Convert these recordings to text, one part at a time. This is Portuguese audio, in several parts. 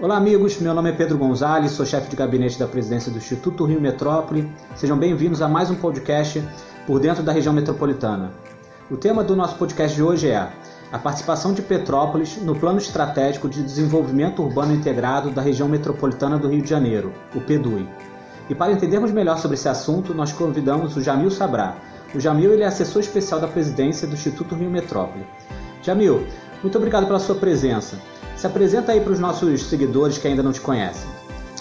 Olá, amigos. Meu nome é Pedro Gonzalez, sou chefe de gabinete da presidência do Instituto Rio Metrópole. Sejam bem-vindos a mais um podcast por dentro da região metropolitana. O tema do nosso podcast de hoje é a participação de Petrópolis no Plano Estratégico de Desenvolvimento Urbano Integrado da Região Metropolitana do Rio de Janeiro, o PEDUI. E para entendermos melhor sobre esse assunto, nós convidamos o Jamil Sabrá. O Jamil ele é assessor especial da presidência do Instituto Rio Metrópole. Jamil, muito obrigado pela sua presença. Se apresenta aí para os nossos seguidores que ainda não te conhecem.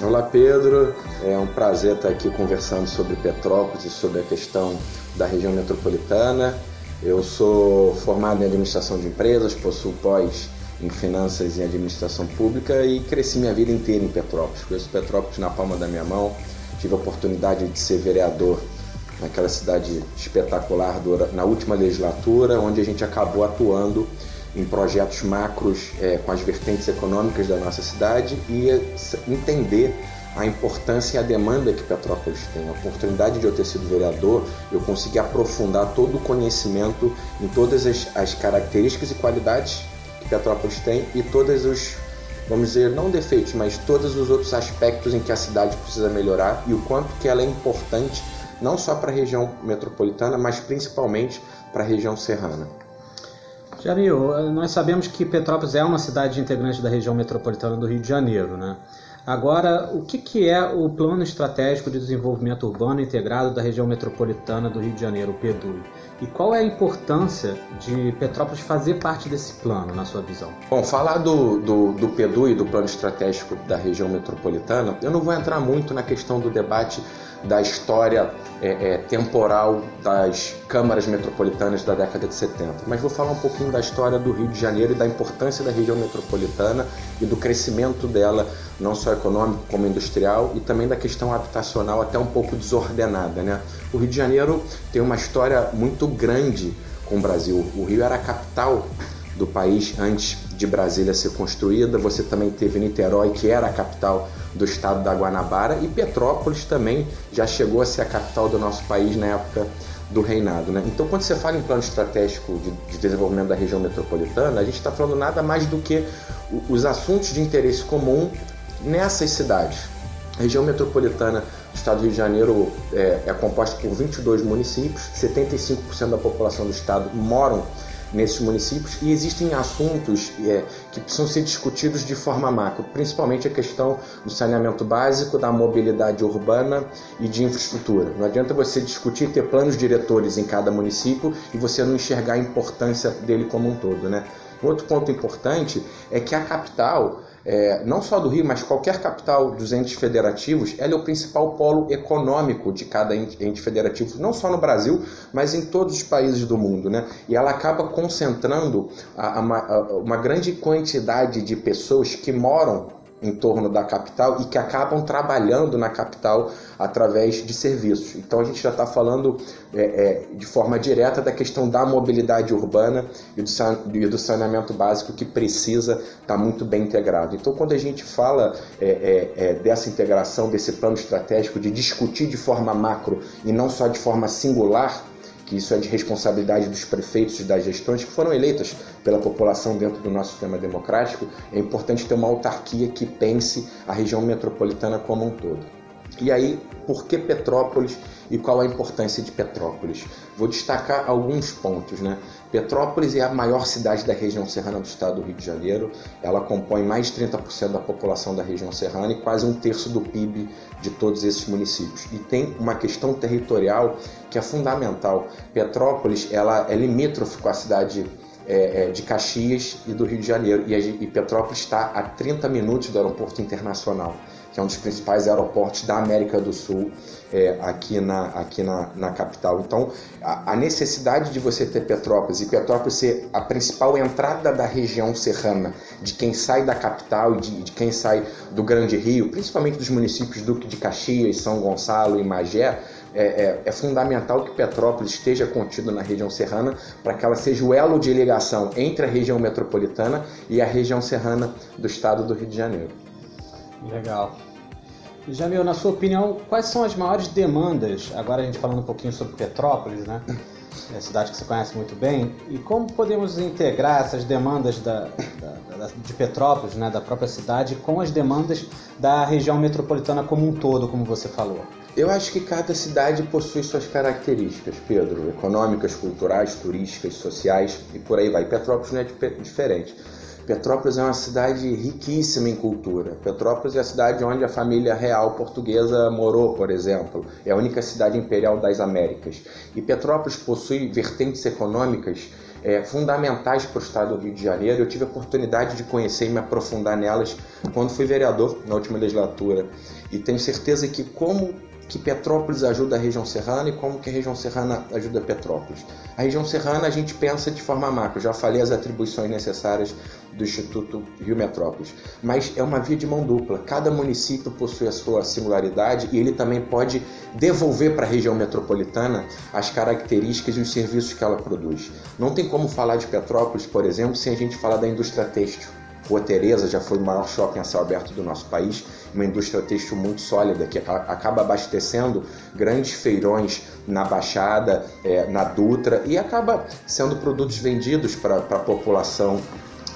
Olá Pedro, é um prazer estar aqui conversando sobre Petrópolis e sobre a questão da região metropolitana. Eu sou formado em administração de empresas, possuo pós em finanças e administração pública e cresci minha vida inteira em Petrópolis. Conheço Petrópolis na palma da minha mão, tive a oportunidade de ser vereador naquela cidade espetacular na última legislatura, onde a gente acabou atuando em projetos macros é, com as vertentes econômicas da nossa cidade e entender a importância e a demanda que Petrópolis tem. A oportunidade de eu ter sido vereador, eu consegui aprofundar todo o conhecimento em todas as, as características e qualidades que Petrópolis tem e todos os, vamos dizer, não defeitos, mas todos os outros aspectos em que a cidade precisa melhorar e o quanto que ela é importante não só para a região metropolitana, mas principalmente para a região serrana. Jamil, nós sabemos que Petrópolis é uma cidade integrante da região metropolitana do Rio de Janeiro, né? Agora, o que, que é o Plano Estratégico de Desenvolvimento Urbano Integrado da Região Metropolitana do Rio de Janeiro, o PEDUI? E qual é a importância de Petrópolis fazer parte desse plano, na sua visão? Bom, falar do, do, do PEDUI, do Plano Estratégico da Região Metropolitana, eu não vou entrar muito na questão do debate da história é, é, temporal das câmaras metropolitanas da década de 70. Mas vou falar um pouquinho da história do Rio de Janeiro e da importância da região metropolitana e do crescimento dela, não só econômico como industrial, e também da questão habitacional até um pouco desordenada. Né? O Rio de Janeiro tem uma história muito grande com o Brasil. O Rio era a capital do país antes de Brasília ser construída. Você também teve Niterói, que era a capital do estado da Guanabara, e Petrópolis também já chegou a ser a capital do nosso país na época do reinado. Né? Então, quando você fala em plano estratégico de, de desenvolvimento da região metropolitana, a gente está falando nada mais do que os assuntos de interesse comum nessas cidades. A região metropolitana do estado do Rio de Janeiro é, é composta por 22 municípios, 75% da população do estado moram nesses municípios e existem assuntos é, que precisam ser discutidos de forma macro, principalmente a questão do saneamento básico, da mobilidade urbana e de infraestrutura. Não adianta você discutir, ter planos diretores em cada município e você não enxergar a importância dele como um todo. Né? Outro ponto importante é que a capital é, não só do Rio, mas qualquer capital dos entes federativos, ela é o principal polo econômico de cada ente federativo, não só no Brasil, mas em todos os países do mundo. Né? E ela acaba concentrando a, a, a, uma grande quantidade de pessoas que moram em torno da capital e que acabam trabalhando na capital através de serviços. Então a gente já está falando é, é, de forma direta da questão da mobilidade urbana e do, e do saneamento básico que precisa estar tá muito bem integrado. Então quando a gente fala é, é, é, dessa integração, desse plano estratégico, de discutir de forma macro e não só de forma singular, que isso é de responsabilidade dos prefeitos e das gestões que foram eleitas pela população dentro do nosso sistema democrático, é importante ter uma autarquia que pense a região metropolitana como um todo. E aí, por que Petrópolis e qual a importância de Petrópolis? Vou destacar alguns pontos. Né? Petrópolis é a maior cidade da região serrana do estado do Rio de Janeiro. Ela compõe mais de 30% da população da região serrana e quase um terço do PIB de todos esses municípios. E tem uma questão territorial que é fundamental. Petrópolis ela é limítrofe com a cidade é, é, de Caxias e do Rio de Janeiro. E, e Petrópolis está a 30 minutos do aeroporto internacional que é um dos principais aeroportos da América do Sul, é, aqui, na, aqui na, na capital. Então, a, a, necessidade de você ter Petrópolis e Petrópolis ser a principal entrada da região serrana, de quem sai da capital e de, de quem sai do Grande Rio, principalmente dos municípios Duque de Caxias, São Gonçalo e Magé, é, é, é, fundamental que Petrópolis esteja contido na região serrana para que ela seja o elo de ligação entre a região metropolitana e a região serrana do estado do Rio de Janeiro. Legal. Jamil, na sua opinião, quais são as maiores demandas, agora a gente falando um pouquinho sobre Petrópolis, né? é a cidade que você conhece muito bem. E como podemos integrar essas demandas da, da, da, de Petrópolis, né, da própria cidade, com as demandas da região metropolitana como um todo, como você falou? Eu acho que cada cidade possui suas características, Pedro, econômicas, culturais, turísticas, sociais e por aí vai. Petrópolis não é diferente. Petrópolis é uma cidade riquíssima em cultura. Petrópolis é a cidade onde a família real portuguesa morou, por exemplo. É a única cidade imperial das Américas. E Petrópolis possui vertentes econômicas é, fundamentais para o estado do Rio de Janeiro. Eu tive a oportunidade de conhecer e me aprofundar nelas quando fui vereador na última legislatura. E tenho certeza que, como que Petrópolis ajuda a região serrana e como que a região serrana ajuda Petrópolis. A região serrana a gente pensa de forma macro, já falei as atribuições necessárias do Instituto Rio Metrópolis, mas é uma via de mão dupla. Cada município possui a sua singularidade e ele também pode devolver para a região metropolitana as características e os serviços que ela produz. Não tem como falar de Petrópolis, por exemplo, sem a gente falar da indústria têxtil. Rua Tereza já foi o maior shopping a céu aberto do nosso país, uma indústria têxtil muito sólida que acaba abastecendo grandes feirões na Baixada, é, na Dutra e acaba sendo produtos vendidos para a população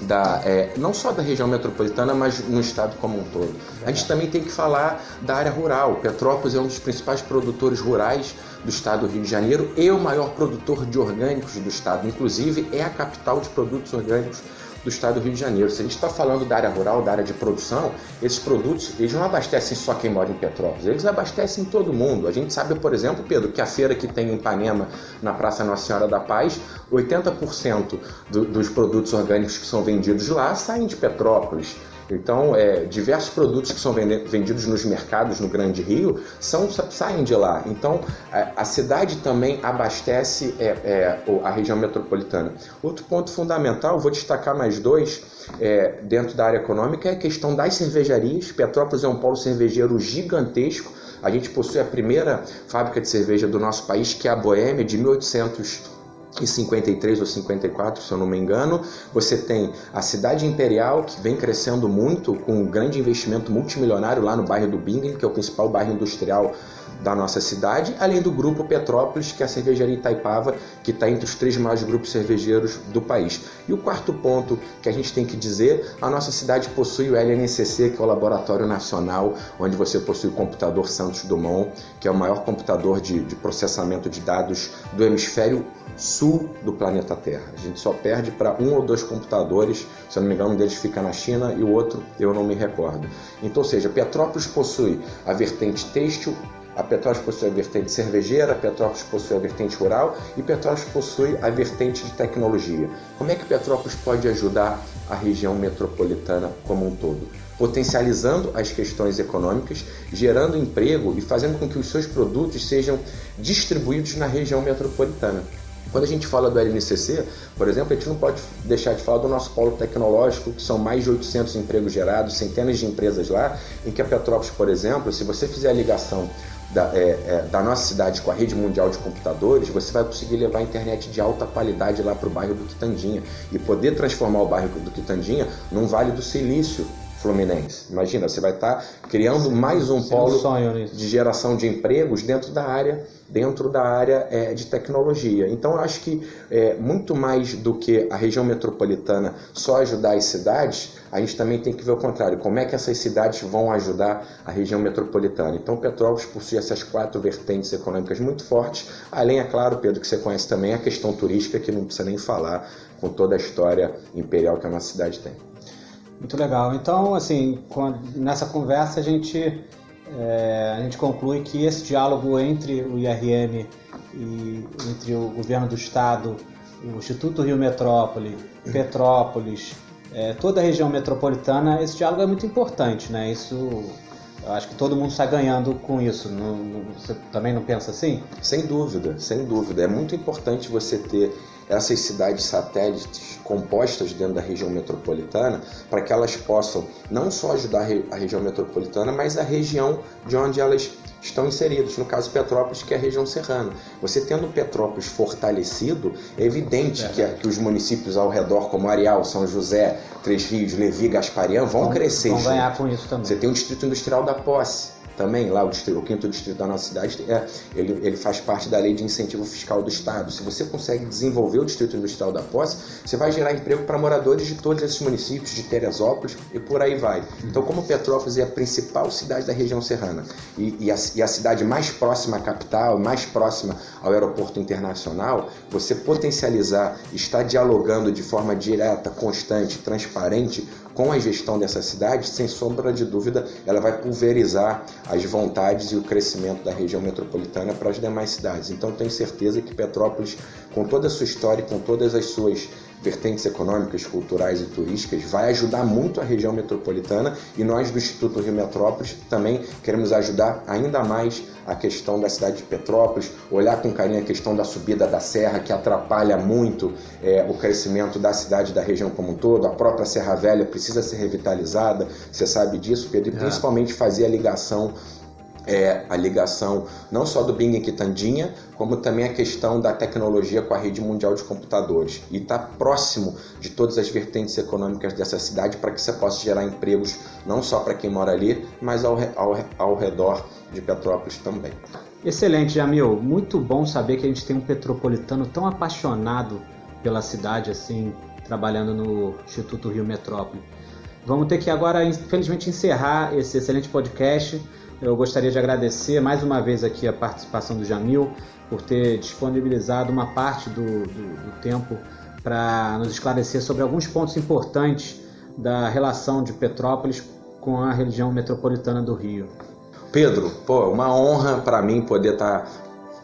da, é, não só da região metropolitana, mas no estado como um todo. A gente também tem que falar da área rural. Petrópolis é um dos principais produtores rurais do estado do Rio de Janeiro e o maior produtor de orgânicos do estado. Inclusive, é a capital de produtos orgânicos do estado do Rio de Janeiro. Se a gente está falando da área rural, da área de produção, esses produtos eles não abastecem só quem mora em Petrópolis, eles abastecem todo mundo. A gente sabe, por exemplo, Pedro, que a feira que tem em Ipanema, na Praça Nossa Senhora da Paz, 80% do, dos produtos orgânicos que são vendidos lá saem de Petrópolis. Então, é, diversos produtos que são vendidos nos mercados no Grande Rio são, saem de lá. Então, a, a cidade também abastece é, é, a região metropolitana. Outro ponto fundamental, vou destacar mais dois é, dentro da área econômica, é a questão das cervejarias. Petrópolis é um polo cervejeiro gigantesco. A gente possui a primeira fábrica de cerveja do nosso país, que é a Boêmia, de 1800 e 53 ou 54, se eu não me engano. Você tem a cidade imperial, que vem crescendo muito, com um grande investimento multimilionário lá no bairro do Bingen, que é o principal bairro industrial da nossa cidade, além do grupo Petrópolis, que é a cervejaria Itaipava, que está entre os três maiores grupos cervejeiros do país. E o quarto ponto que a gente tem que dizer, a nossa cidade possui o LNCC, que é o Laboratório Nacional, onde você possui o computador Santos Dumont, que é o maior computador de, de processamento de dados do hemisfério sul do planeta Terra. A gente só perde para um ou dois computadores, se eu não me engano, um deles fica na China e o outro eu não me recordo. Então, ou seja, Petrópolis possui a vertente têxtil, a Petrópolis possui a vertente cervejeira, a Petrópolis possui a vertente rural e Petrópolis possui a vertente de tecnologia. Como é que Petrópolis pode ajudar a região metropolitana como um todo? Potencializando as questões econômicas, gerando emprego e fazendo com que os seus produtos sejam distribuídos na região metropolitana. Quando a gente fala do LNCC, por exemplo, a gente não pode deixar de falar do nosso polo tecnológico, que são mais de 800 empregos gerados, centenas de empresas lá, em que a Petrópolis, por exemplo, se você fizer a ligação da, é, é, da, nossa cidade com a rede mundial de computadores, você vai conseguir levar a internet de alta qualidade lá para o bairro do Quitandinha. E poder transformar o bairro do Quitandinha num Vale do Silício Fluminense. Imagina, você vai estar tá criando mais um polo de geração de empregos dentro da área, dentro da área é, de tecnologia. Então, eu acho que é, muito mais do que a região metropolitana só ajudar as cidades, a gente também tem que ver o contrário. Como é que essas cidades vão ajudar a região metropolitana? Então, Petrópolis possui essas quatro vertentes econômicas muito fortes. Além, é claro, Pedro, que você conhece também a questão turística, que não precisa nem falar com toda a história imperial que a nossa cidade tem. Muito legal. Então, assim, nessa conversa a gente, é, a gente conclui que esse diálogo entre o IRM e entre o governo do estado, o Instituto Rio Metrópole, Petrópolis, é, toda a região metropolitana, esse diálogo é muito importante, né? Isso eu acho que todo mundo está ganhando com isso. Não, você também não pensa assim? Sem dúvida, sem dúvida. É muito importante você ter essas cidades satélites compostas dentro da região metropolitana para que elas possam não só ajudar a região metropolitana, mas a região de onde elas estão inseridas, no caso Petrópolis, que é a região serrana. Você tendo Petrópolis fortalecido, é evidente é. Que, que, os municípios ao redor, como Areal, São José, Três Rios, Levi, Gasparian, vão, vão crescer. Vão ganhar com isso também. Você tem o Distrito Industrial da Posse, também, lá o, distrito, o quinto distrito da nossa cidade, é, ele, ele faz parte da lei de incentivo fiscal do Estado. Se você consegue desenvolver o distrito industrial da posse, você vai gerar emprego para moradores de todos esses municípios, de Teresópolis e por aí vai. Então, como Petrópolis é a principal cidade da região serrana e, e, a, e a cidade mais próxima à capital, mais próxima ao aeroporto internacional, você potencializar, estar dialogando de forma direta, constante, transparente com a gestão dessa cidade, sem sombra de dúvida, ela vai pulverizar as vontades e o crescimento da região metropolitana para as demais cidades. Então, tenho certeza que Petrópolis, com toda a sua história, com todas as suas vertentes econômicas, culturais e turísticas, vai ajudar muito a região metropolitana e nós do Instituto Rio Metrópolis também queremos ajudar ainda mais a questão da cidade de Petrópolis, olhar com carinho a questão da subida da serra, que atrapalha muito é, o crescimento da cidade da região como um todo, a própria Serra Velha precisa ser revitalizada, você sabe disso, Pedro, e é. principalmente fazer a ligação é, a ligação não só do Bing Quitandinha, como também a questão da tecnologia com a rede mundial de computadores. E está próximo de todas as vertentes econômicas dessa cidade para que você possa gerar empregos não só para quem mora ali, mas ao, ao, ao redor de Petrópolis também. Excelente, Jamil. Muito bom saber que a gente tem um petropolitano tão apaixonado pela cidade assim, trabalhando no Instituto Rio Metrópole. Vamos ter que agora, infelizmente, encerrar esse excelente podcast. Eu gostaria de agradecer mais uma vez aqui a participação do Jamil por ter disponibilizado uma parte do, do, do tempo para nos esclarecer sobre alguns pontos importantes da relação de Petrópolis com a região metropolitana do Rio. Pedro, pô, uma honra para mim poder estar tá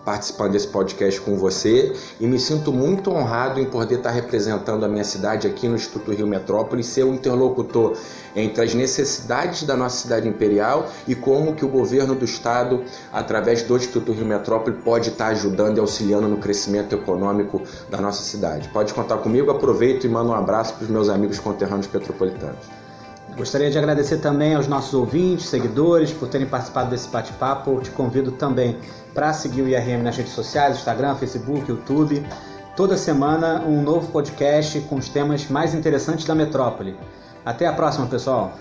participando desse podcast com você e me sinto muito honrado em poder estar representando a minha cidade aqui no Instituto Rio Metrópole, ser o interlocutor entre as necessidades da nossa cidade imperial e como que o governo do estado, através do Instituto Rio Metrópole, pode estar ajudando e auxiliando no crescimento econômico da nossa cidade. Pode contar comigo, aproveito e mando um abraço para os meus amigos conterrâneos petropolitanos. Gostaria de agradecer também aos nossos ouvintes, seguidores, por terem participado desse bate-papo. Te convido também para seguir o IRM nas redes sociais, Instagram, Facebook, YouTube. Toda semana um novo podcast com os temas mais interessantes da metrópole. Até a próxima, pessoal!